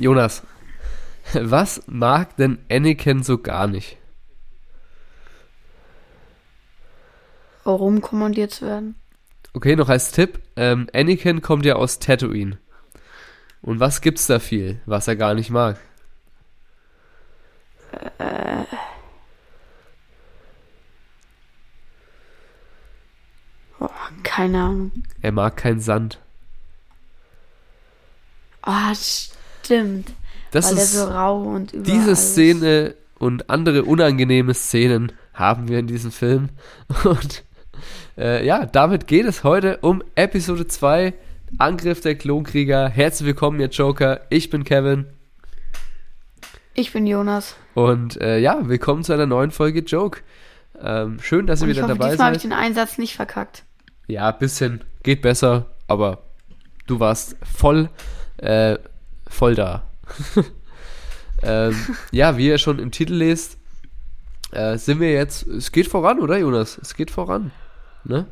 Jonas, was mag denn Anakin so gar nicht? Warum kommandiert zu werden? Okay, noch als Tipp, ähm, Anakin kommt ja aus Tatooine. Und was gibt's da viel, was er gar nicht mag? Äh. Oh, keine Ahnung. Er mag keinen Sand. Ah, stimmt. Das weil er ist so rau und überall diese ist. Szene und andere unangenehme Szenen haben wir in diesem Film. Und äh, ja, damit geht es heute um Episode 2, Angriff der Klonkrieger. Herzlich willkommen, ihr Joker. Ich bin Kevin. Ich bin Jonas. Und äh, ja, willkommen zu einer neuen Folge Joke. Ähm, schön, dass ihr wieder hoffe, dabei diesmal habe ich seid. den Einsatz nicht verkackt. Ja, bisschen. Geht besser, aber du warst voll, äh, voll da. ähm, ja, wie ihr schon im Titel lest, äh, sind wir jetzt. Es geht voran, oder Jonas? Es geht voran. Ne?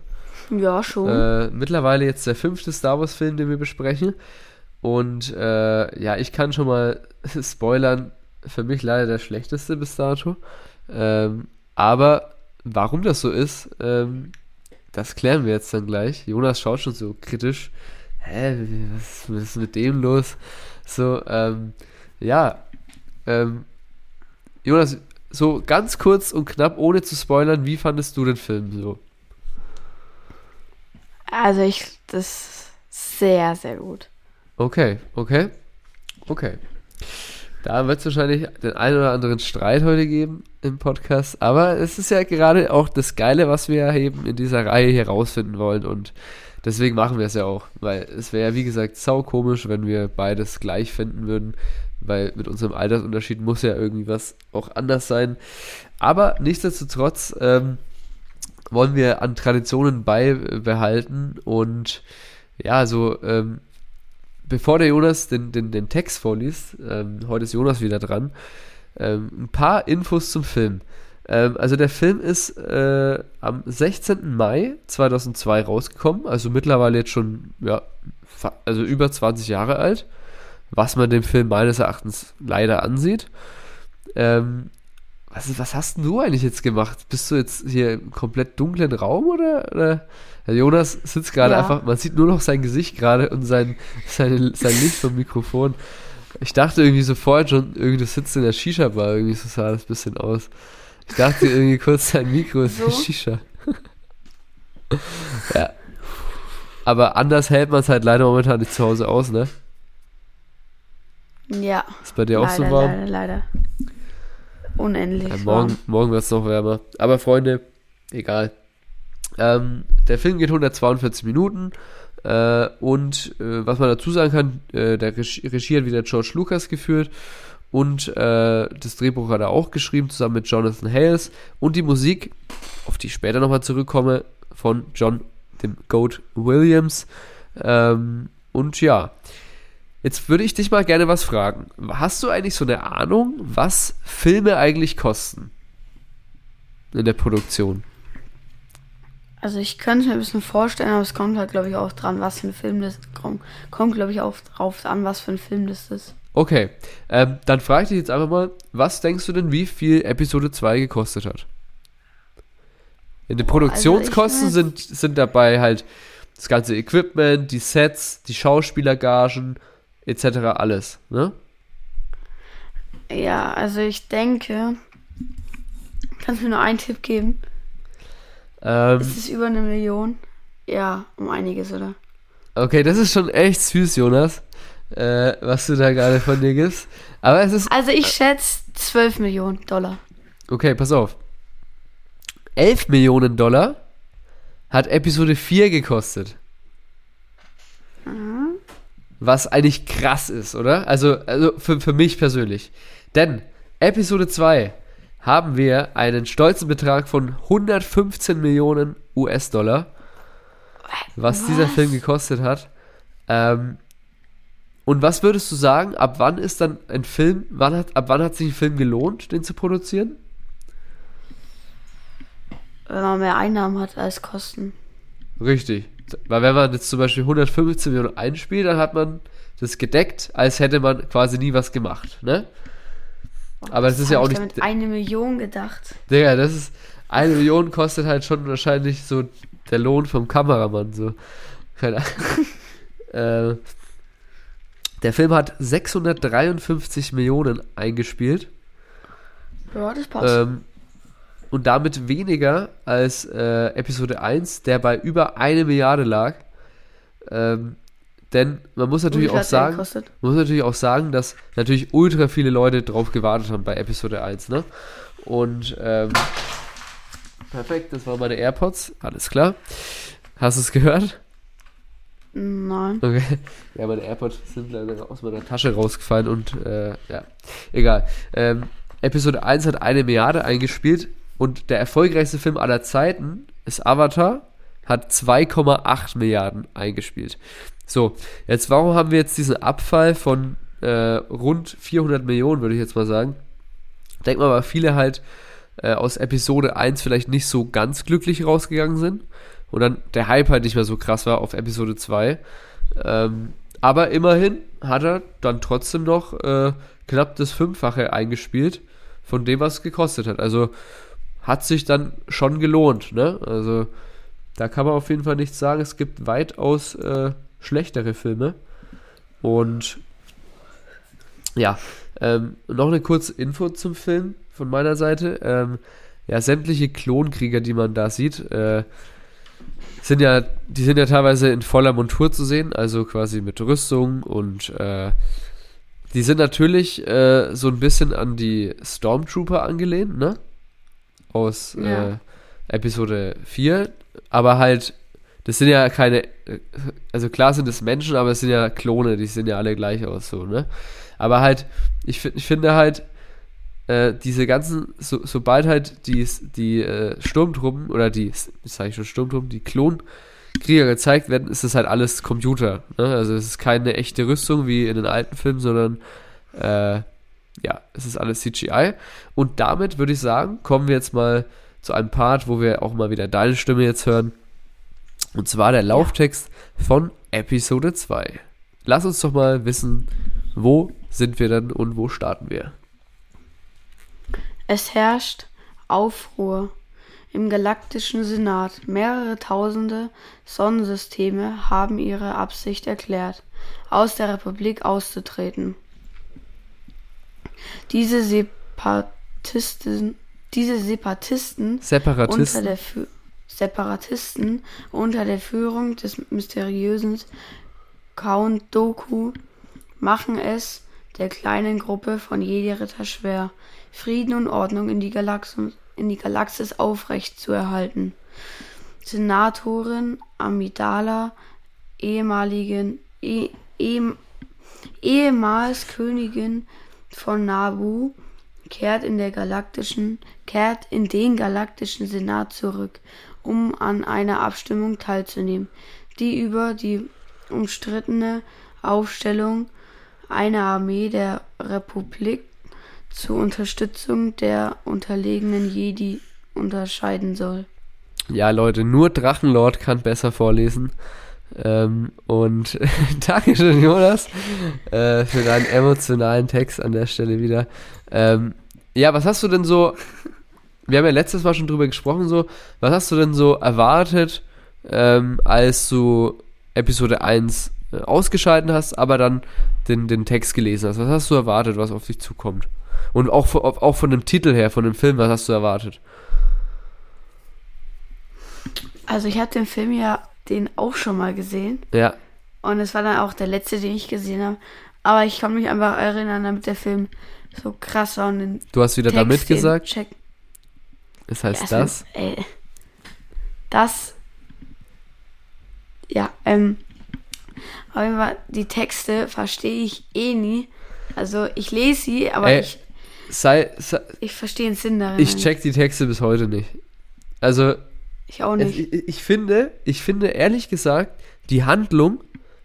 Ja, schon. Äh, mittlerweile jetzt der fünfte Star Wars-Film, den wir besprechen. Und äh, ja, ich kann schon mal spoilern, für mich leider der schlechteste bis dato. Ähm, aber warum das so ist, ähm, das klären wir jetzt dann gleich. Jonas schaut schon so kritisch. Hä, was, was ist mit dem los? So, ähm, ja. Ähm, Jonas, so ganz kurz und knapp, ohne zu spoilern, wie fandest du den Film so? also ich, das sehr, sehr gut. Okay, okay, okay. Da wird es wahrscheinlich den einen oder anderen Streit heute geben im Podcast, aber es ist ja gerade auch das Geile, was wir eben in dieser Reihe hier rausfinden wollen und deswegen machen wir es ja auch, weil es wäre ja wie gesagt sau komisch, wenn wir beides gleich finden würden, weil mit unserem Altersunterschied muss ja irgendwie was auch anders sein. Aber nichtsdestotrotz ähm, wollen wir an Traditionen beibehalten und ja, so ähm, bevor der Jonas den, den, den Text vorliest, ähm, heute ist Jonas wieder dran, ähm, ein paar Infos zum Film. Ähm, also der Film ist äh, am 16. Mai 2002 rausgekommen, also mittlerweile jetzt schon, ja, also über 20 Jahre alt, was man dem Film meines Erachtens leider ansieht. Ähm, was, was hast denn du eigentlich jetzt gemacht? Bist du jetzt hier im komplett dunklen Raum oder? oder? Der Jonas sitzt gerade Ja. einfach, man sieht nur noch sein Gesicht gerade und sein, seine, sein Licht vom Mikrofon. Ich dachte irgendwie sofort schon, irgendwie du sitzt in der Shisha-Bar, irgendwie so sah das ein bisschen aus. Ich dachte irgendwie kurz, sein Mikro ist So? Shisha. ja. Aber anders hält man es halt leider momentan nicht zu Hause aus, ne? Ja. Ist bei dir auch leider, so warm? leider, leider. Unendlich Ja, warm. morgen morgen wird es noch wärmer. Aber Freunde, egal. Ähm, der Film geht 142 Minuten. Äh, und äh, was man dazu sagen kann, äh, der Regie, Regie hat wieder George Lucas geführt. Und äh, das Drehbuch hat er auch geschrieben, zusammen mit Jonathan Hales. Und die Musik, auf die ich später nochmal zurückkomme, von John, dem Goat Williams. Ähm, und ja, Jetzt würde ich dich mal gerne was fragen. Hast du eigentlich so eine Ahnung, was Filme eigentlich kosten? In der Produktion. Also ich könnte mir ein bisschen vorstellen, aber es kommt halt, glaube ich, auch dran, was für ein Film das kommt. Kommt, glaube ich, auch drauf an, was für ein Film das ist. Okay, ähm, dann frage ich dich jetzt einfach mal, was denkst du denn, wie viel Episode 2 gekostet hat? In den Boah, Produktionskosten also sind, sind dabei halt das ganze Equipment, die Sets, die Schauspielergagen, etc. alles, ne? Ja, also ich denke, kannst du mir nur einen Tipp geben? Ähm, Ist es über eine Million? Ja, um einiges, oder? okay, das ist schon echt süß, Jonas, äh, was du da gerade von dir gibst. Aber es ist Also ich schätze 12 Millionen Dollar. Okay, pass auf. 11 Millionen Dollar hat Episode 4 gekostet. Was eigentlich krass ist, oder? Also, also für, für mich persönlich. Denn Episode 2 haben wir einen stolzen Betrag von 115 Millionen US-Dollar, was, dieser Was? Film gekostet hat. Ähm, und was würdest du sagen, ab wann ist dann ein Film, wann hat, ab wann hat sich ein Film gelohnt, den zu produzieren? Wenn man mehr Einnahmen hat als Kosten. Richtig. Weil wenn man jetzt zum Beispiel 115 Millionen einspielt, dann hat man das gedeckt, als hätte man quasi nie was gemacht, ne? Aber es ist ja auch ich nicht. damit eine Million gedacht. Digga, das ist. Eine Million kostet halt schon wahrscheinlich so der Lohn vom Kameramann, so. Keine Ahnung. äh, der Film hat 653 Millionen eingespielt. Ja, das passt. Ähm, und damit weniger als äh, Episode 1, der bei über eine Milliarde lag. Ähm, denn man muss natürlich auch sagen, man muss natürlich auch sagen, dass natürlich ultra viele Leute drauf gewartet haben bei Episode 1, ne? Und ähm, perfekt, das waren meine AirPods, alles klar. Hast du es gehört? Nein. Okay. Ja, meine AirPods sind leider aus meiner Tasche rausgefallen und äh, ja, egal. Ähm, Episode 1 hat eine Milliarde eingespielt und der erfolgreichste Film aller Zeiten ist Avatar, hat 2,8 Milliarden eingespielt. So, jetzt warum haben wir jetzt diesen Abfall von äh, rund 400 Millionen, würde ich jetzt mal sagen. Denk mal, weil viele halt äh, aus Episode 1 vielleicht nicht so ganz glücklich rausgegangen sind und dann der Hype halt nicht mehr so krass war auf Episode 2. Ähm, aber immerhin hat er dann trotzdem noch äh, knapp das Fünffache eingespielt von dem, was es gekostet hat. Also hat sich dann schon gelohnt, ne? Also da kann man auf jeden Fall nichts sagen. Es gibt weitaus äh, schlechtere Filme. Und ja, ähm, noch eine kurze Info zum Film von meiner Seite. Ähm, ja, sämtliche Klonkrieger, die man da sieht, äh, sind ja, die sind ja teilweise in voller Montur zu sehen, also quasi mit Rüstung und äh, die sind natürlich äh, so ein bisschen an die Stormtrooper angelehnt, ne? Aus Ja. äh, Episode 4, aber halt, das sind ja keine, also klar sind es Menschen, aber es sind ja Klone, die sehen ja alle gleich aus, so, ne? Aber halt, ich, ich finde halt, äh, diese ganzen, so, sobald halt die, die äh, Sturmtruppen oder die, jetzt sage ich schon Sturmtruppen, die Klonkrieger gezeigt werden, ist das halt alles Computer. Ne? Also es ist keine echte Rüstung wie in den alten Filmen, sondern äh, ja, es ist alles CGI. Und damit würde ich sagen, kommen wir jetzt mal zu einem Part, wo wir auch mal wieder deine Stimme jetzt hören. Und zwar der Lauftext von Episode 2. Lass uns doch mal wissen, wo sind wir denn und wo starten wir? Es herrscht Aufruhr im galaktischen Senat. Mehrere tausende Sonnensysteme haben ihre Absicht erklärt, aus der Republik auszutreten. Diese Separatisten, diese Separatisten unter Separatisten. der Fü Separatisten unter der Führung des mysteriösen Count Doku machen es der kleinen Gruppe von Jedi Ritter schwer, Frieden und Ordnung in die Galaxis, in die Galaxis aufrecht zu erhalten. Senatorin Amidala, ehemaligen, eh, ehem- ehemals Königin von Nabu, kehrt in der galaktischen, kehrt in den galaktischen Senat zurück, um an einer Abstimmung teilzunehmen, die über die umstrittene Aufstellung einer Armee der Republik zur Unterstützung der unterlegenen Jedi unterscheiden soll. Ja, Leute, nur Drachenlord kann besser vorlesen. Ähm, und Dankeschön, Jonas, äh, für deinen emotionalen Text an der Stelle wieder. Ähm, ja, was hast du denn so, wir haben ja letztes Mal schon drüber gesprochen, so, was hast du denn so erwartet, ähm, als du Episode 1 äh, ausgeschalten hast, aber dann den, den Text gelesen hast? Was hast du erwartet, was auf dich zukommt? Und auch, von- auch von dem Titel her, von dem Film, was hast du erwartet? Also ich habe den Film ja den auch schon mal gesehen Ja, und es war dann auch der letzte, den ich gesehen habe. Aber ich kann mich einfach erinnern, damit der Film so krass war und den du hast wieder da Text, den mitgesagt. Check, Das heißt Erstmal, das. Ey, das. Ja, ähm. Fall, die Texte verstehe ich eh nie. Also ich lese sie, aber Ey, ich, Sei, sei, ich verstehe den Sinn darin. ich check die Texte bis heute nicht. Also, Ich auch nicht. ich, ich finde, ich finde ehrlich gesagt, die Handlung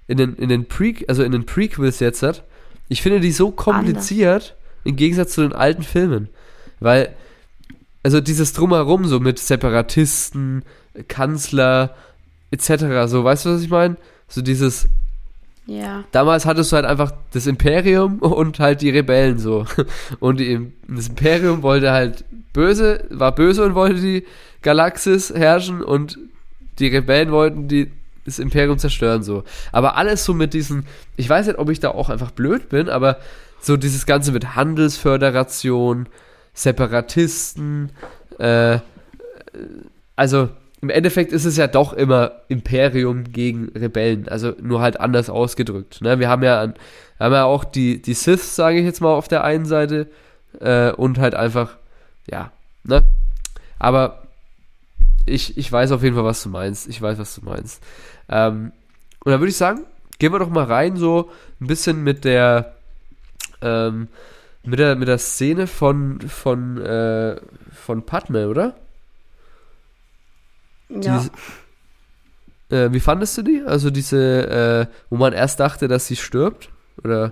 in den, in den Pre, also in den Prequels jetzt hat, ich finde die so kompliziert im Gegensatz zu den alten Filmen. Weil, also dieses Drumherum so mit Separatisten, Kanzler, etc., so, weißt du, was ich meine? So dieses, Ja. Damals hattest du halt einfach das Imperium und halt die Rebellen so. Und die, das Imperium wollte halt böse, war böse und wollte die Galaxis herrschen und die Rebellen wollten die, das Imperium zerstören so. Aber alles so mit diesen, ich weiß nicht, ob ich da auch einfach blöd bin, aber so dieses Ganze mit Handelsföderation, Separatisten, äh, also im Endeffekt ist es ja doch immer Imperium gegen Rebellen, also nur halt anders ausgedrückt. Ne? Wir haben ja, an, haben ja auch die, die Sith, sage ich jetzt mal, auf der einen Seite äh, und halt einfach, ja, ne? Aber ich, ich weiß auf jeden Fall, was du meinst. Ich weiß, was du meinst. Ähm, und dann würde ich sagen, gehen wir doch mal rein, so ein bisschen mit der, ähm, mit der, mit der Szene von, von, äh, von Padme, oder? Ja. Die, äh, wie fandest du die? Also diese, äh, wo man erst dachte, dass sie stirbt? Oder?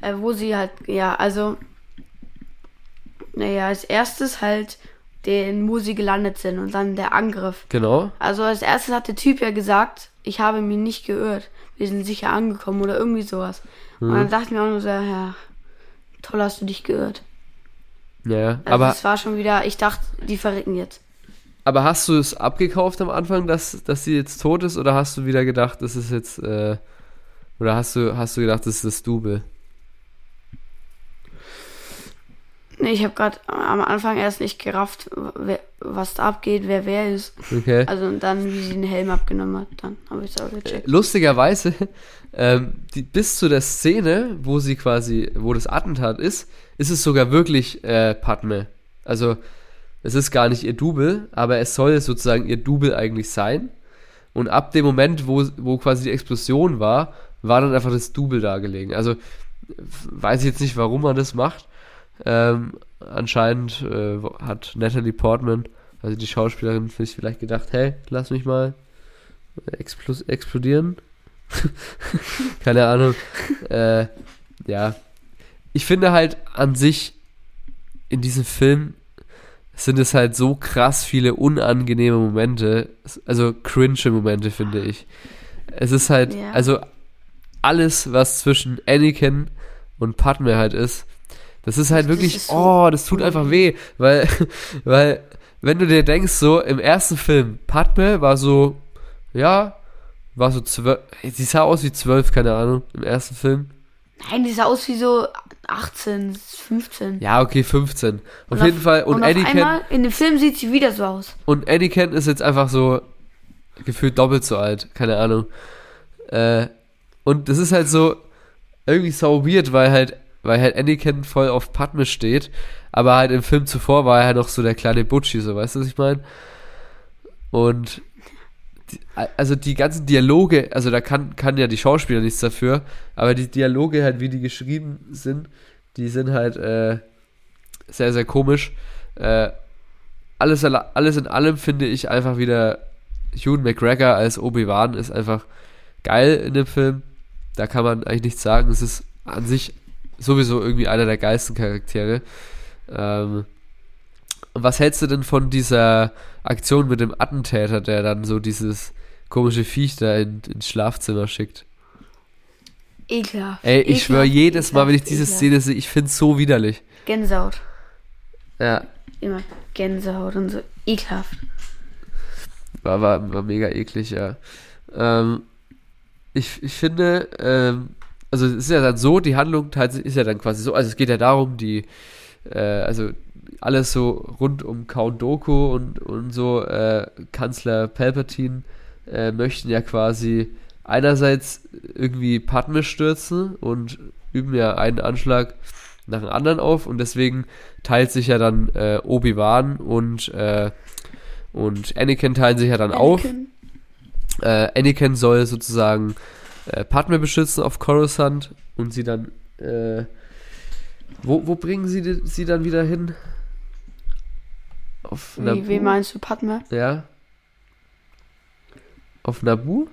Äh, wo sie halt, ja, also, naja, als erstes halt den, wo sie gelandet sind und dann der Angriff. Genau. Also als erstes hat der Typ ja gesagt, ich habe mich nicht geirrt. Wir sind sicher angekommen oder irgendwie sowas. Und Mhm. dann dachte ich mir auch nur so, ja, toll hast du dich geirrt. Ja, Also aber, es war schon wieder, ich dachte, die verrecken jetzt. Aber hast du es abgekauft am Anfang, dass, dass sie jetzt tot ist? Oder hast du wieder gedacht, das ist jetzt, äh, oder hast du, hast du gedacht, das ist das Double? Nee, ich habe gerade am Anfang erst nicht gerafft, wer, was da abgeht, wer wer ist. Okay. Also und dann, wie sie den Helm abgenommen hat, dann habe ich es auch gecheckt. Lustigerweise, ähm, die, bis zu der Szene, wo sie quasi, wo das Attentat ist, ist es sogar wirklich äh, Padme. Also, es ist gar nicht ihr Double, aber es soll sozusagen ihr Double eigentlich sein. Und ab dem Moment, wo, wo quasi die Explosion war, war dann einfach das Double da gelegen. Also, weiß ich jetzt nicht, warum man das macht. Ähm, anscheinend äh, hat Natalie Portman, also die Schauspielerin, sich vielleicht gedacht, hey, lass mich mal explos explodieren. Keine Ahnung. äh, ja. Ich finde halt an sich in diesem Film sind es halt so krass viele unangenehme Momente, also cringe Momente, finde ich. Es ist halt, Ja. also alles, was zwischen Anakin und Padme halt ist, das ist halt Das wirklich, ist so oh, das tut einfach weh, weil, weil, wenn du dir denkst, so im ersten Film, Padme war so, ja, war so zwölf, sie sah aus wie zwölf, keine Ahnung, im ersten Film. Nein, die sah aus wie so 18, 15. Ja, okay, 15. Auf Und jeden Fall, und, und auf Anakin, einmal, in dem Film sieht sie wieder so aus. und Anakin ist jetzt einfach so gefühlt doppelt so alt, keine Ahnung. Äh, und das ist halt so irgendwie so weird, weil halt, weil halt Anakin voll auf Padme steht, aber halt im Film zuvor war er halt noch so der kleine Butchi, so weißt du, was ich meine? Und also die ganzen Dialoge, also da kann, kann ja die Schauspieler nichts dafür, aber die Dialoge halt, wie die geschrieben sind, die sind halt äh, sehr, sehr komisch. Äh, alles, alle- alles in allem finde ich einfach wieder Ewan McGregor als Obi-Wan ist einfach geil in dem Film. Da kann man eigentlich nichts sagen. Es ist an sich sowieso irgendwie einer der geilsten Charaktere. Ähm, was hältst du denn von dieser Aktion mit dem Attentäter, der dann so dieses komische Viech da in, ins Schlafzimmer schickt? Ekelhaft. Ey, ich schwöre Ekelhaft, jedes Mal, wenn ich diese ekelhaft. Szene sehe, ich finde es so widerlich. Gänsehaut. Ja, Immer Gänsehaut und so. Ekelhaft. war, war, war mega eklig, ja. Ähm, ich, ich finde, ähm, also es ist ja dann so, die Handlung ist ja dann quasi so, also es geht ja darum, die, äh, also alles so rund um Count Doku und, und so, äh, Kanzler Palpatine äh, möchten ja quasi einerseits irgendwie Padme stürzen und üben ja einen Anschlag nach dem anderen auf und deswegen teilt sich ja dann äh, Obi-Wan und äh, und Anakin teilen sich ja dann auf. Anakin. Äh, Anakin soll sozusagen äh, Padme beschützen auf Coruscant und sie dann äh, wo, wo bringen sie sie dann wieder hin? Auf Wie, wie meinst du Padme? Ja. Auf Nabu?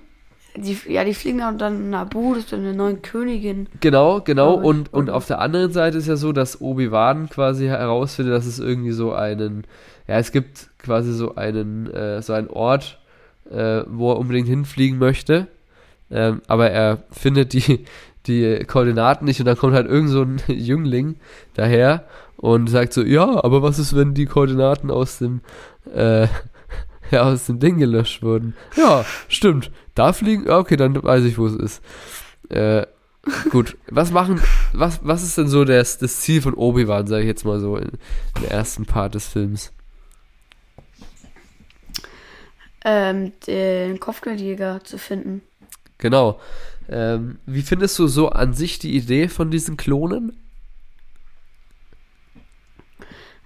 Die, ja, die fliegen dann dann Nabu, das ist dann eine neue Königin. Genau, genau. Und, und auf der anderen Seite ist ja so, dass Obi-Wan quasi herausfindet, dass es irgendwie so einen, ja, es gibt quasi so einen, äh, so einen Ort, äh, wo er unbedingt hinfliegen möchte. Ähm, aber er findet die, die Koordinaten nicht und dann kommt halt irgend so ein Jüngling daher und sagt so, ja, aber was ist, wenn die Koordinaten aus dem, äh, ja, aus dem Ding gelöscht wurden? Ja, stimmt. Da fliegen, ja, okay, dann weiß ich, wo es ist. Äh, gut, was machen, was, was ist denn so das, das Ziel von Obi-Wan, sage ich jetzt mal so, in, im ersten Part des Films? Ähm, den Kopfgeldjäger zu finden. Genau. Ähm, wie findest du so an sich die Idee von diesen Klonen?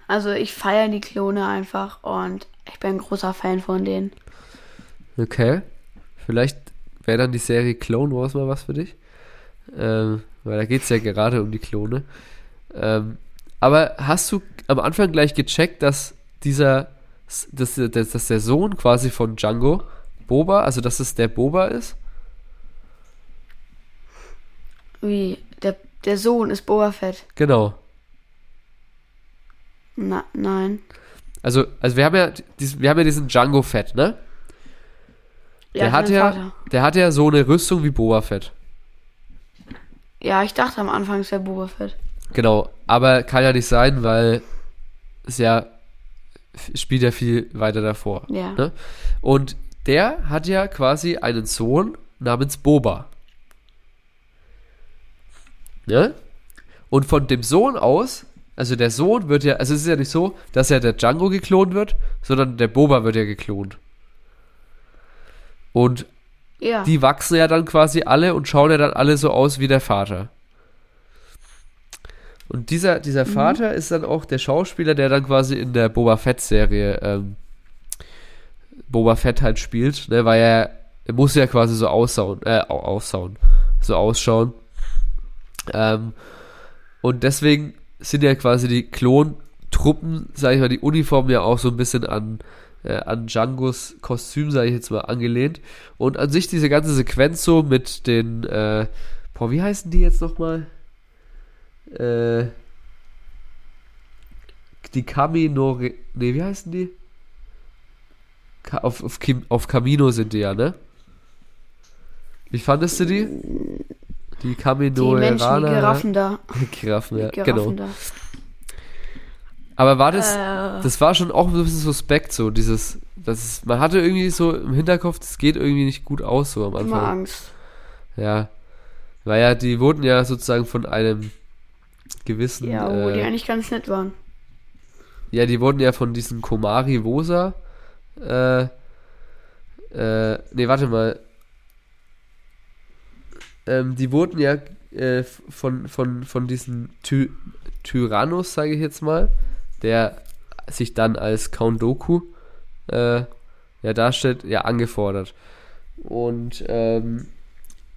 Also ich feiere die Klone einfach und ich bin ein großer Fan von denen. Okay. Vielleicht wäre dann die Serie Clone Wars mal was für dich. Ähm, weil da geht es ja gerade um die Klone. Ähm, aber hast du am Anfang gleich gecheckt, dass dieser, dass, dass, dass der Sohn quasi von Django, Boba, also dass es der Boba ist? Wie? Der, der Sohn ist Boba Fett. Genau. Na, nein. Also, also wir haben ja, diesen, wir haben ja diesen Django Fett, ne? Der ich hat ja, Vater. der hat ja so eine Rüstung wie Boba Fett. Ja, ich dachte am Anfang, es wäre Boba Fett. Genau, aber kann ja nicht sein, weil es ja spielt ja viel weiter davor. Ja. Ne? Und der hat ja quasi einen Sohn namens Boba. Ne? Und von dem Sohn aus, also der Sohn wird ja, also es ist ja nicht so, dass ja der Django geklont wird, sondern der Boba wird ja geklont. Und Ja. die wachsen ja dann quasi alle und schauen ja dann alle so aus wie der Vater. Und dieser, dieser Vater ist dann auch der Schauspieler, der dann quasi in der Boba Fett-Serie ähm, Boba Fett halt spielt, ne, weil er, er muss ja quasi so aussauen, äh, au- aussauen, so ausschauen. Ähm, und deswegen sind ja quasi die Klontruppen, sag ich mal, die Uniformen ja auch so ein bisschen an, äh, an Djangos Kostüm, sage ich jetzt mal, angelehnt. Und an sich diese ganze Sequenz so mit den, äh, boah, wie heißen die jetzt nochmal? Äh, die Kamino, nee, wie heißen die? Ka auf, auf, auf Camino sind die ja, ne? Wie fandest du die? Die die Camino Menschen, die Giraffen da. Giraffen, ja, Die genau. Giraffen da. Aber war das, Äh. das war schon auch ein bisschen suspekt, so dieses, das ist, man hatte irgendwie so im Hinterkopf, das geht irgendwie nicht gut aus, so am Immer Anfang. Angst. Ja. Weil ja, die wurden ja sozusagen von einem gewissen, Ja, wo die äh, eigentlich ganz nett waren. ja, die wurden ja von diesen Komari Wosa, äh, äh, nee, warte mal, ähm, die wurden ja äh, von, von, von diesem Ty Tyrannus, sage ich jetzt mal, der sich dann als Count Doku äh, ja, darstellt, ja, angefordert. Und ähm,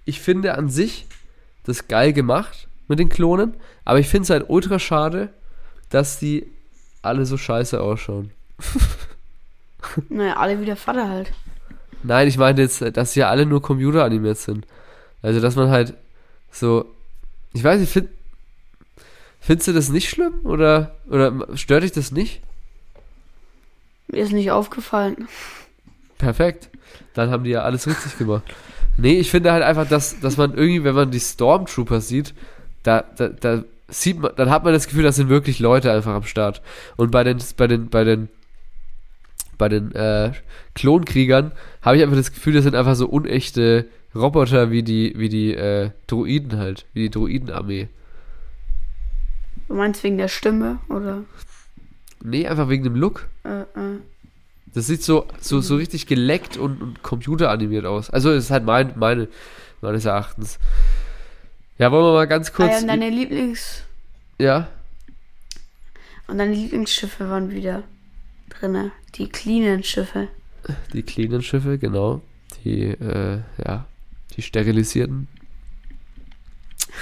ich finde an sich das geil gemacht mit den Klonen, aber ich finde es halt ultra schade, dass die alle so scheiße ausschauen. Naja, alle wie der Vater halt. Nein, ich meine jetzt, dass sie ja alle nur computeranimiert sind. Also, dass man halt so. Ich weiß nicht, find, findest du das nicht schlimm? Oder, oder stört dich das nicht? Mir ist nicht aufgefallen. Perfekt. Dann haben die ja alles richtig gemacht. Nee, ich finde halt einfach, dass, dass man irgendwie, wenn man die Stormtrooper sieht, da, da, da sieht man, dann hat man das Gefühl, das sind wirklich Leute einfach am Start. Und bei den, bei den, bei den, bei den äh, Klonkriegern habe ich einfach das Gefühl, das sind einfach so unechte Roboter wie die, wie die äh, Droiden halt, wie die Droidenarmee. Du meinst wegen der Stimme oder? Nee, einfach wegen dem Look. Äh, äh. Das sieht so, so, so richtig geleckt und, und computeranimiert aus. Also, das ist halt mein, meine, meines Erachtens. Ja, wollen wir mal ganz Ah, kurz. ja, und deine Lieblings ja, und deine Lieblingsschiffe waren wieder drinne. Die cleanen Schiffe. die cleanen Schiffe, genau. Die, äh, ja, die sterilisierten.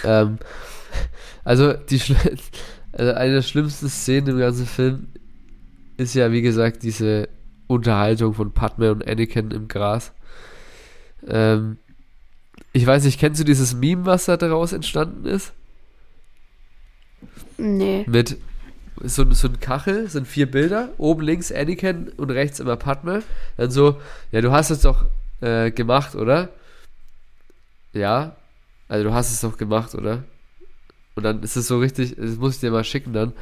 Ähm, also, die, also eine der schlimmsten Szenen im ganzen Film ist ja, wie gesagt, diese Unterhaltung von Padme und Anakin im Gras. Ähm, ich weiß nicht, kennst du dieses Meme, was da daraus entstanden ist? Nee. Mit so, so ein Kachel, sind vier Bilder, oben links Anakin und rechts immer Padme. Dann so, ja, du hast es doch äh, gemacht, oder? Ja, also du hast es doch gemacht, oder? Und dann ist es so richtig, das muss ich dir mal schicken dann.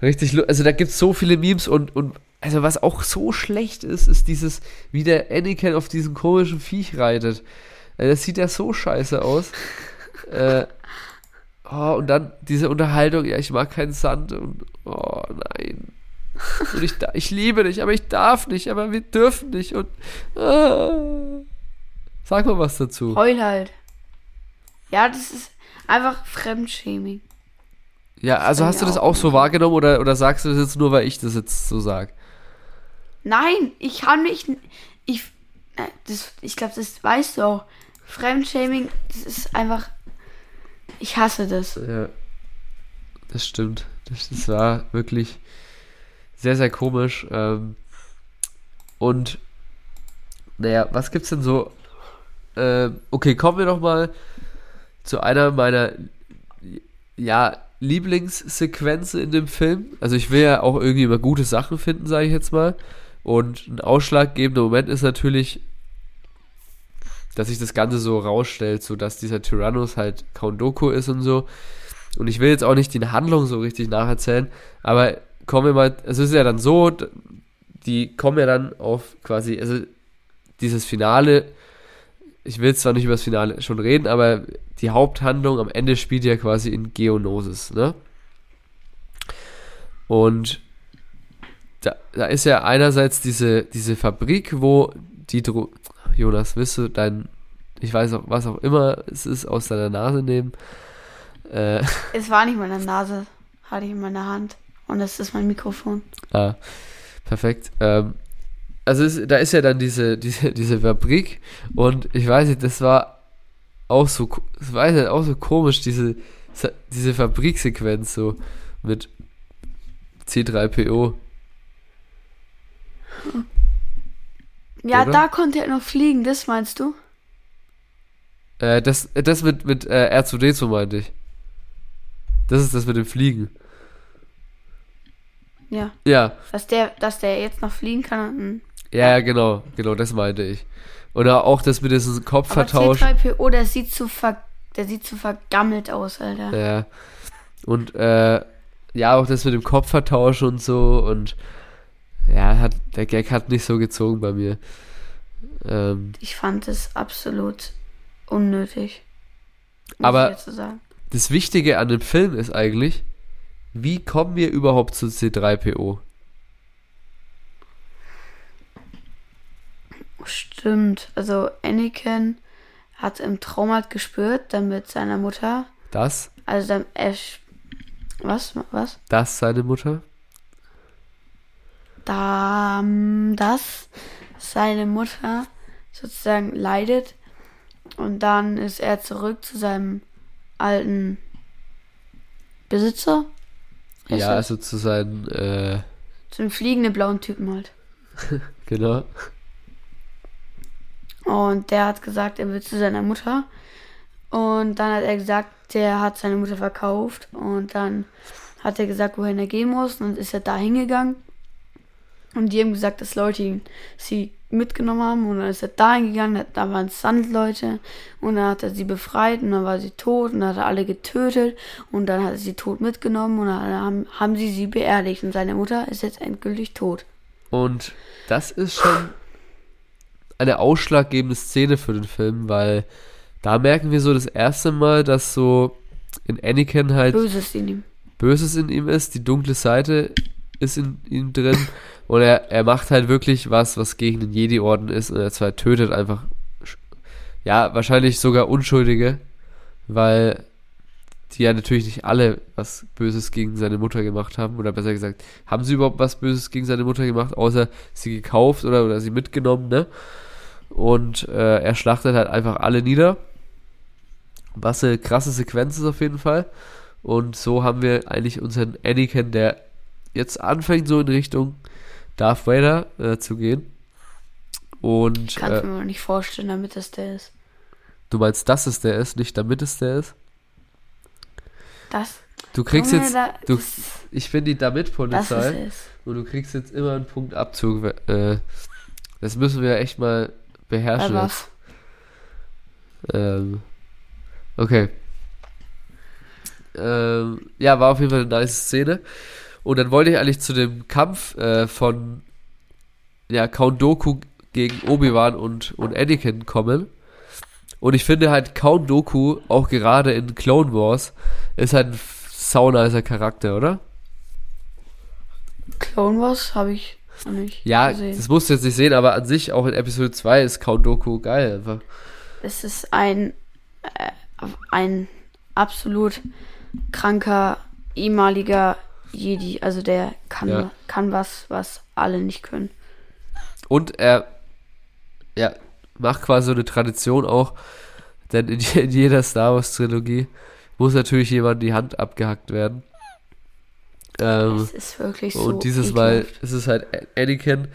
Richtig, also da gibt es so viele Memes und, und also was auch so schlecht ist, ist dieses, wie der Anakin auf diesem komischen Viech reitet. Also das sieht ja so scheiße aus. äh, oh, und dann diese Unterhaltung, ja, ich mag keinen Sand und oh nein. Und ich, ich liebe dich, aber ich darf nicht, aber wir dürfen nicht und ah. Sag mal was dazu. Heul halt. Ja, das ist einfach Fremdschäming. Ja, also hast du das auch auch so wahrgenommen oder, oder sagst du das jetzt nur, weil ich das jetzt so sag? Nein, ich kann nicht. Ich, äh, das, ich glaube, das weißt du auch. Fremdschäming, das ist einfach. Ich hasse das. Ja, das stimmt. Das, das war wirklich sehr, sehr komisch. Ähm, und naja, was gibt's denn so? Ähm, okay, kommen wir noch mal zu einer meiner ja, Lieblingssequenzen in dem Film. Also ich will ja auch irgendwie immer gute Sachen finden, sage ich jetzt mal. Und ein ausschlaggebender Moment ist natürlich, dass sich das Ganze so rausstellt, so dass dieser Tyrannus halt Count Doku ist und so. Und ich will jetzt auch nicht die Handlung so richtig nacherzählen, aber kommen wir mal, also es ist ja dann so, die kommen ja dann auf quasi, also dieses Finale, ich will zwar nicht über das Finale schon reden, aber die Haupthandlung am Ende spielt ja quasi in Geonosis, ne? Und da, da ist ja einerseits diese, diese Fabrik, wo die Dro Jonas, willst du dein, ich weiß auch, was auch immer es ist, aus deiner Nase nehmen? Äh, Es war nicht meine Nase, hatte ich in meiner Hand. Und das ist mein Mikrofon. Ah, perfekt. Ähm, also es, da ist ja dann diese, diese, diese Fabrik und ich weiß nicht, das war auch so, das war halt auch so komisch, diese, diese Fabriksequenz so mit C3PO. Ja, Oder? da konnte er noch fliegen, das meinst du? Äh, das, das mit, mit äh, R2D2 meinte ich. Das ist das mit dem Fliegen. Ja. Ja, Dass der, dass der jetzt noch fliegen kann. Ja, genau, genau, das meinte ich. Oder auch das mit diesem aber Kopfvertausch. C3PO, der sieht zu ver, der sieht zu vergammelt aus, Alter. Ja. Und äh, ja, auch das mit dem Kopfvertausch und so und ja, hat, der Gag hat nicht so gezogen bei mir. Ähm, Ich fand es absolut unnötig. Aber- das Wichtige an dem Film ist eigentlich, wie kommen wir überhaupt zu C3PO? Stimmt. Also Anakin hat im Traum halt gespürt, dann mit seiner Mutter. Das, Also dann sch- was was? das seine Mutter? Da das seine Mutter sozusagen leidet und dann ist er zurück zu seinem alten Besitzer. Ist ja, also zu seinen, äh, Zu dem fliegenden blauen Typen halt. genau. Und der hat gesagt, er will zu seiner Mutter. Und dann hat er gesagt, der hat seine Mutter verkauft. Und dann hat er gesagt, wohin er gehen muss. Und ist er da hingegangen. Und die haben gesagt, dass Leute ihn, sie mitgenommen haben. Und dann ist er da hingegangen. Da waren Sandleute. Und dann hat er sie befreit. Und dann war sie tot. Und dann hat er alle getötet. Und dann hat er sie tot mitgenommen. Und dann haben, haben sie sie beerdigt. Und seine Mutter ist jetzt endgültig tot. Und das ist schon eine ausschlaggebende Szene für den Film, weil da merken wir so das erste Mal, dass so in Anakin halt Böses in ihm. Böses in ihm ist, die dunkle Seite ist in ihm drin und er, er macht halt wirklich was, was gegen den Jedi-Orden ist und er zwar tötet einfach, ja, wahrscheinlich sogar Unschuldige, weil die ja natürlich nicht alle was Böses gegen seine Mutter gemacht haben, oder besser gesagt, haben sie überhaupt was Böses gegen seine Mutter gemacht, außer sie gekauft oder, oder sie mitgenommen, ne? Und äh, er schlachtet halt einfach alle nieder. Was eine krasse Sequenz ist auf jeden Fall. Und so haben wir eigentlich unseren Anakin, der jetzt anfängt, so in Richtung Darth Vader äh, zu gehen. Und Kann ich äh, mir noch nicht vorstellen, damit das der ist. du meinst, dass es der ist, nicht damit es der ist? Das. Du kriegst jetzt, da, du, ich bin die Damit-Polizei es. und du kriegst jetzt immer einen Punkt Abzug. Äh, das müssen wir echt mal Beherrschen. was? Ähm, Okay. Ähm, ja, war auf jeden Fall eine nice Szene. Und dann wollte ich eigentlich zu dem Kampf äh, von ja, Count Doku gegen Obi-Wan und, und Anakin kommen. Und ich finde halt Count Doku, auch gerade in Clone Wars, ist halt ein saunicer Charakter, oder? Clone Wars habe ich Ja, gesehen. das musst du jetzt nicht sehen, aber an sich auch in Episode 2 ist Count Doku geil einfach. Es ist ein, äh, ein absolut kranker ehemaliger Jedi. Also der kann, Ja. kann was, was alle nicht können. Und er ja, macht quasi so eine Tradition auch, denn in, in jeder Star Wars Trilogie muss natürlich jemand die Hand abgehackt werden. Ähm, Es ist wirklich so. und dieses Mal ist es halt Anakin.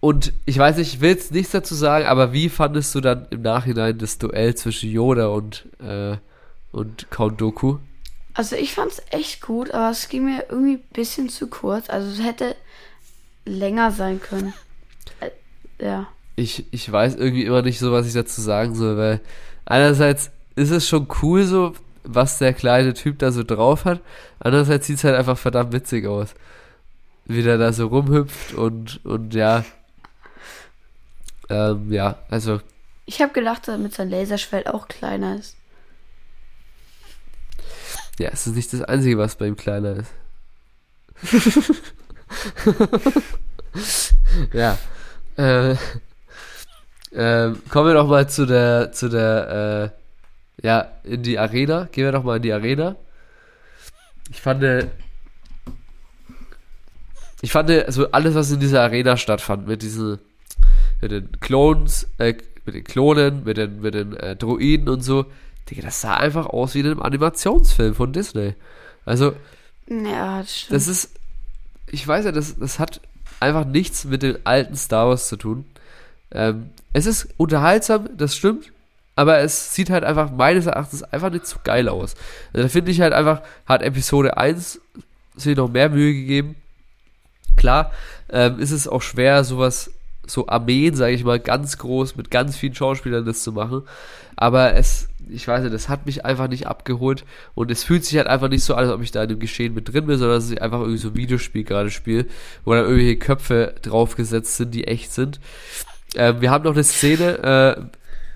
Und ich weiß nicht, ich will jetzt nichts dazu sagen, aber wie fandest du dann im Nachhinein das Duell zwischen Yoda und, äh, und Count Doku? Also ich fand's echt gut, aber es ging mir irgendwie ein bisschen zu kurz. Also es hätte länger sein können. Äh, ja. ich, ich weiß irgendwie immer nicht so, was ich dazu sagen soll, weil einerseits ist es schon cool so, was der kleine Typ da so drauf hat, andererseits sieht es halt einfach verdammt witzig aus. Wie der da so rumhüpft und, und ja. Ähm, ja, also, Ich habe gedacht, damit sein Laserschwert auch kleiner ist. ja, es ist nicht das Einzige, was bei ihm kleiner ist. ja. Äh, ähm, kommen wir doch mal zu der, zu der, äh, ja, in die Arena. Gehen wir doch mal in die Arena. Ich fand, äh, ich fand, also alles, was in dieser Arena stattfand, mit diesen, mit den Clones, äh, mit den Klonen, mit den, mit den äh, Droiden und so, Digga, das sah einfach aus wie in einem Animationsfilm von Disney. Also, Ja, das stimmt. das ist, ich weiß ja, das, das hat einfach nichts mit den alten Star Wars zu tun. Ähm, es ist unterhaltsam, das stimmt, aber es sieht halt einfach meines Erachtens einfach nicht so geil aus. Also da finde ich halt einfach, hat Episode 1 sich noch mehr Mühe gegeben. Klar, ähm, ist es auch schwer, sowas, so Armeen, sage ich mal, ganz groß mit ganz vielen Schauspielern das zu machen. Aber es, ich weiß nicht, das hat mich einfach nicht abgeholt und es fühlt sich halt einfach nicht so an, als ob ich da in dem Geschehen mit drin bin, sondern dass ich einfach irgendwie so ein Videospiel gerade spiele, wo dann irgendwelche Köpfe draufgesetzt sind, die echt sind. Ähm, wir haben noch eine Szene, äh,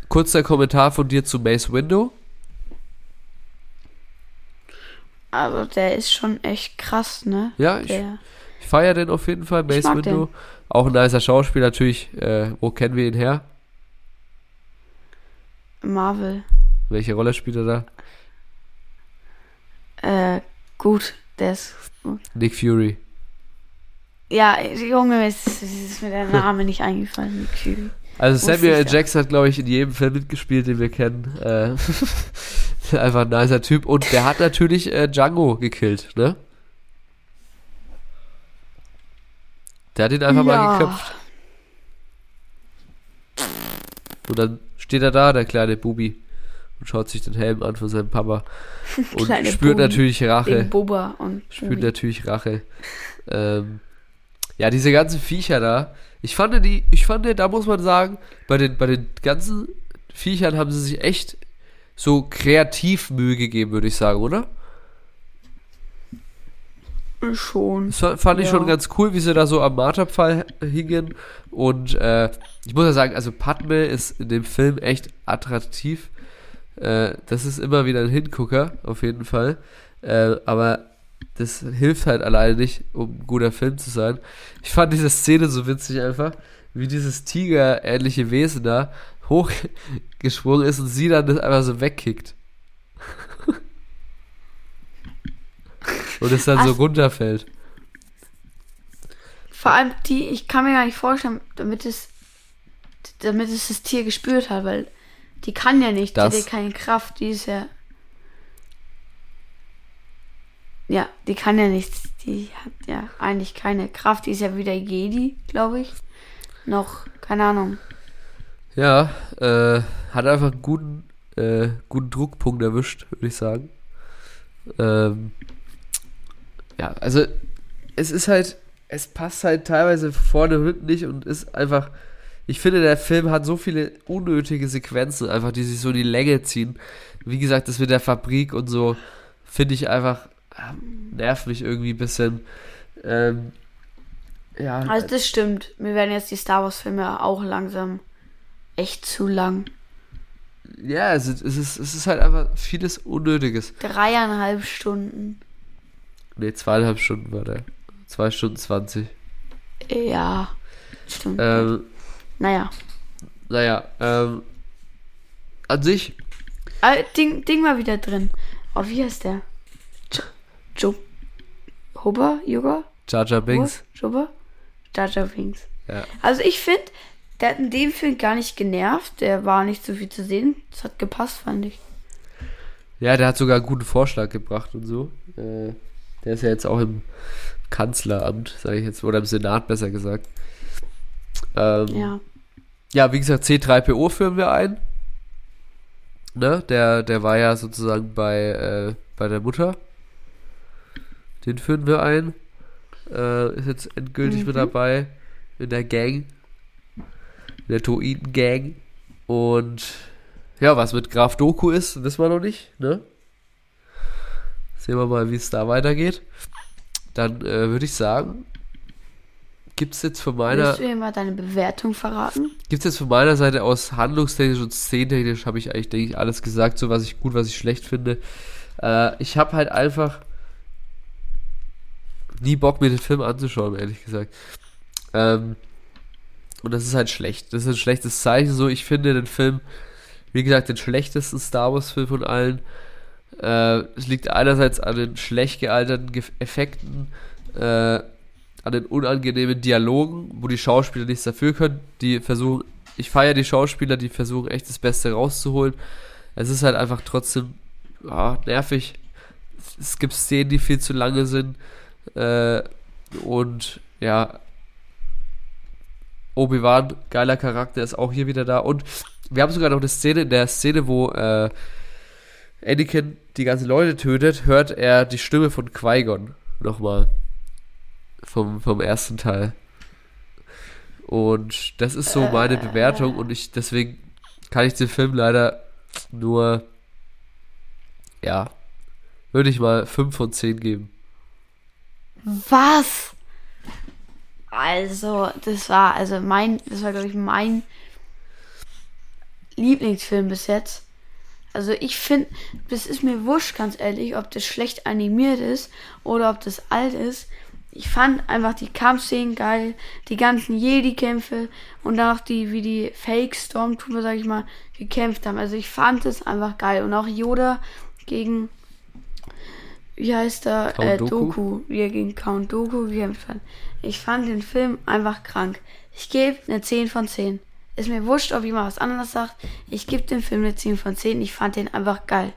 kurzer Kommentar von dir zu Mace Window. Also der ist schon echt krass, ne? Ja, ich, ich feiere den auf jeden Fall, Mace Window. den. Auch ein nicer Schauspieler natürlich. Äh, wo kennen wir ihn her? Marvel. Welche Rolle spielt er da? Äh, gut, der ist gut. Nick Fury. Ja, Junge, es ist, es ist mir der Name nicht eingefallen. Nick Fury. Also Samuel L. Jackson hat, glaube ich, in jedem Film mitgespielt, den wir kennen. Äh, einfach ein nicer Typ. Und der hat natürlich äh, Django gekillt, ne? Der hat ihn einfach mal Ja. geköpft. Und dann steht er da, der kleine Bubi, und schaut sich den Helm an von seinem Papa. Und spürt Bubi. natürlich Rache. Boba und spürt Bubi. natürlich Rache. Ähm, ja, diese ganzen Viecher da. Ich fand die, ich fand, da muss man sagen, bei den, bei den ganzen Viechern haben sie sich echt so kreativ Mühe gegeben, würde ich sagen, oder? Schon. Das fa- fand ich Ja. schon ganz cool, wie sie da so am Marterpfahl hingen. Und äh, ich muss ja sagen, also Padme ist in dem Film echt attraktiv. Äh, das ist immer wieder ein Hingucker, auf jeden Fall. Äh, aber das hilft halt alleine nicht, um ein guter Film zu sein. Ich fand diese Szene so witzig einfach, wie dieses Tiger-ähnliche Wesen da hochgesprungen ist und sie dann das einfach so wegkickt. und es dann so Ach. runterfällt. Vor allem die, ich kann mir gar nicht vorstellen, damit es, damit es das Tier gespürt hat, weil die kann ja nicht, Das- die hat ja keine Kraft, die ist ja. Ja, die kann ja nichts, die hat ja eigentlich keine Kraft, die ist ja wieder Jedi, glaube ich. Noch, keine Ahnung. Ja, äh, hat einfach einen guten, äh, guten Druckpunkt erwischt, würde ich sagen. Ähm, ja, also es ist halt, es passt halt teilweise vorne und hinten nicht und ist einfach, ich finde, der Film hat so viele unnötige Sequenzen, einfach, die sich so in die Länge ziehen. Wie gesagt, das mit der Fabrik und so, finde ich einfach, nervt mich irgendwie ein bisschen. Ähm, ja. Also das stimmt. Mir werden jetzt die Star Wars Filme auch langsam echt zu lang. Ja, es ist, es ist, es ist halt einfach vieles Unnötiges. Dreieinhalb Stunden. Ne, zweieinhalb Stunden war der. Zwei Stunden zwanzig. Ja, stimmt. Ähm, naja. naja, ähm, an sich, Äh, Ding, Ding war wieder drin. Oh, wie heißt der? Jo, Hubber? Yoga? Binks. Jubber? Jar Jar Binks. Ja. Also ich finde, der hat in dem Film gar nicht genervt. Der war nicht so viel zu sehen. Das hat gepasst, fand ich. Ja, der hat sogar einen guten Vorschlag gebracht und so. Äh, der ist ja jetzt auch im Kanzleramt, sage ich jetzt, oder im Senat besser gesagt. Ähm, Ja. ja, wie gesagt, C3PO führen wir ein. Ne? Der, der war ja sozusagen bei, äh, bei der Mutter. Den führen wir ein. Äh, ist jetzt endgültig mit dabei in der Gang. In der Toiden-Gang. Und ja, was mit Graf Doku ist, wissen wir noch nicht, ne? Sehen wir mal, wie es da weitergeht. Dann äh, würde ich sagen, gibt es jetzt von meiner. Willst du mir mal deine Bewertung verraten? Gibt es jetzt von meiner Seite aus handlungstechnisch und szenentechnisch habe ich eigentlich, denke ich, alles gesagt, so was ich gut, was ich schlecht finde. Äh, ich habe halt einfach nie Bock, mir den Film anzuschauen, ehrlich gesagt. Ähm, und das ist halt schlecht. Das ist ein schlechtes Zeichen. So, ich finde den Film, wie gesagt, den schlechtesten Star Wars-Film von allen. Äh, es liegt einerseits an den schlecht gealterten Ge Effekten, äh, an den unangenehmen Dialogen, wo die Schauspieler nichts dafür können. Die versuchen, ich feiere die Schauspieler, die versuchen echt das Beste rauszuholen. Es ist halt einfach trotzdem ja, nervig. Es gibt Szenen, die viel zu lange sind. Äh, und ja, Obi-Wan, geiler Charakter, ist auch hier wieder da. Und wir haben sogar noch eine Szene, in der Szene, wo äh, Anakin die ganzen Leute tötet, hört er die Stimme von Qui-Gon nochmal. Vom, vom ersten Teil. Und das ist so meine Bewertung und ich, deswegen kann ich den Film leider nur, ja, würde ich mal 5 von 10 geben. Was? Also, das war, also mein, das war, glaube ich, mein Lieblingsfilm bis jetzt. Also ich finde, das ist mir wurscht, ganz ehrlich, ob das schlecht animiert ist oder ob das alt ist. Ich fand einfach die Kampfszenen geil, die ganzen Jedi-Kämpfe und dann auch die, wie die Fake-Stormtrooper, sag ich mal, gekämpft haben. Also ich fand es einfach geil. Und auch Yoda gegen, wie heißt er, Count äh? Doku, wie er gegen Count Doku gekämpft hat. Ich fand den Film einfach krank. Ich gebe eine 10 von 10. Ist mir wurscht, ob jemand was anderes sagt. Ich gebe dem Film eine 10 von 10. Ich fand den einfach geil.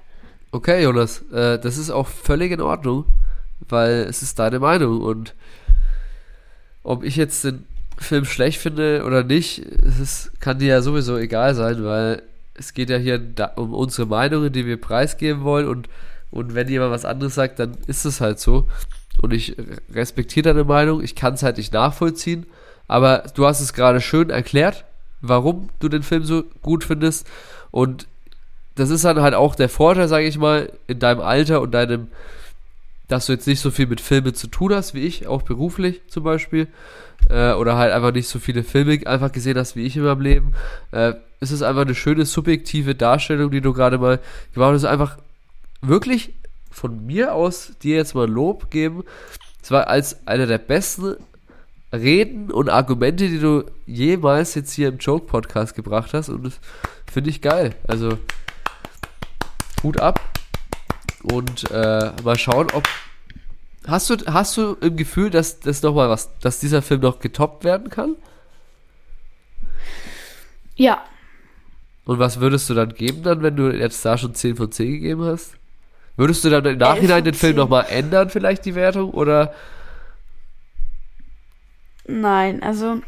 Okay, Jonas, äh, das ist auch völlig in Ordnung, weil es ist deine Meinung und ob ich jetzt den Film schlecht finde oder nicht, es ist, kann dir ja sowieso egal sein, weil es geht ja hier um unsere Meinungen, die wir preisgeben wollen und, und wenn jemand was anderes sagt, dann ist es halt so. Und ich respektiere deine Meinung, ich kann es halt nicht nachvollziehen, aber du hast es gerade schön erklärt, warum du den Film so gut findest. Und das ist dann halt auch der Vorteil, sage ich mal, in deinem Alter und deinem, dass du jetzt nicht so viel mit Filmen zu tun hast, wie ich, auch beruflich zum Beispiel, äh, oder halt einfach nicht so viele Filme einfach gesehen hast, wie ich in meinem Leben, äh, ist einfach eine schöne subjektive Darstellung, die du gerade mal gemacht hast. Einfach wirklich von mir aus dir jetzt mal Lob geben. Es war als einer der besten Reden und Argumente, die du jemals jetzt hier im Joke-Podcast gebracht hast. Und das finde ich geil. Also Hut ab. Und äh, mal schauen, ob. Hast du, hast du im Gefühl, dass das noch mal was, dass dieser Film noch getoppt werden kann? Ja, Und was würdest du dann geben dann, wenn du jetzt da schon 10 von 10 gegeben hast? Würdest du dann im Nachhinein den Film 10. nochmal ändern, vielleicht die Wertung? Oder nein, also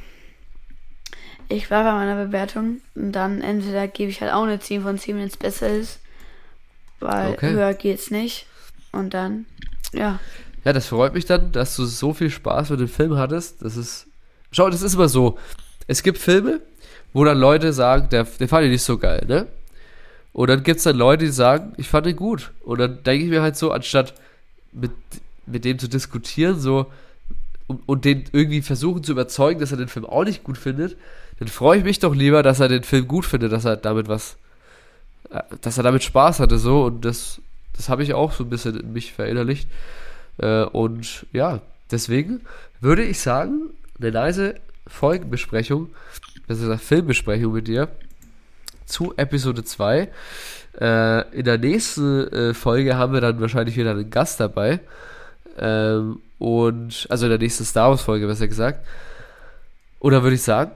ich war bei meiner Bewertung und dann entweder gebe ich halt auch eine 10 von 10, wenn es besser ist, weil Okay. höher geht's nicht. Und dann, ja, Ja, das freut mich dann, dass du so viel Spaß mit dem Film hattest. Das ist. Schau, das ist immer so. Es gibt Filme, wo dann Leute sagen, der, der fand ich nicht so geil, ne? Und dann gibt es dann Leute, die sagen, ich fand ihn gut. Und dann denke ich mir halt so, anstatt mit, mit dem zu diskutieren, so und, und den irgendwie versuchen zu überzeugen, dass er den Film auch nicht gut findet, dann freue ich mich doch lieber, dass er den Film gut findet, dass er damit was, äh, dass er damit Spaß hatte, so. Und das, das habe ich auch so ein bisschen in mich verinnerlicht. Äh, und ja, deswegen würde ich sagen, eine nice Folgenbesprechung, besser gesagt Filmbesprechung mit dir zu Episode 2. Äh, in der nächsten äh, Folge haben wir dann wahrscheinlich wieder einen Gast dabei. Ähm, und, also in der nächsten Star Wars Folge, besser gesagt. Oder würde ich sagen,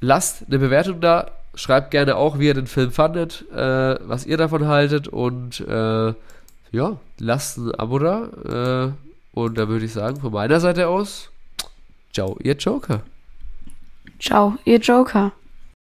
lasst eine Bewertung da. Schreibt gerne auch, wie ihr den Film fandet, äh, was ihr davon haltet und äh, ja, lasst ein Abo da. Äh, und da würde ich sagen, von meiner Seite aus, ciao, ihr Joker. Ciao, ihr Joker.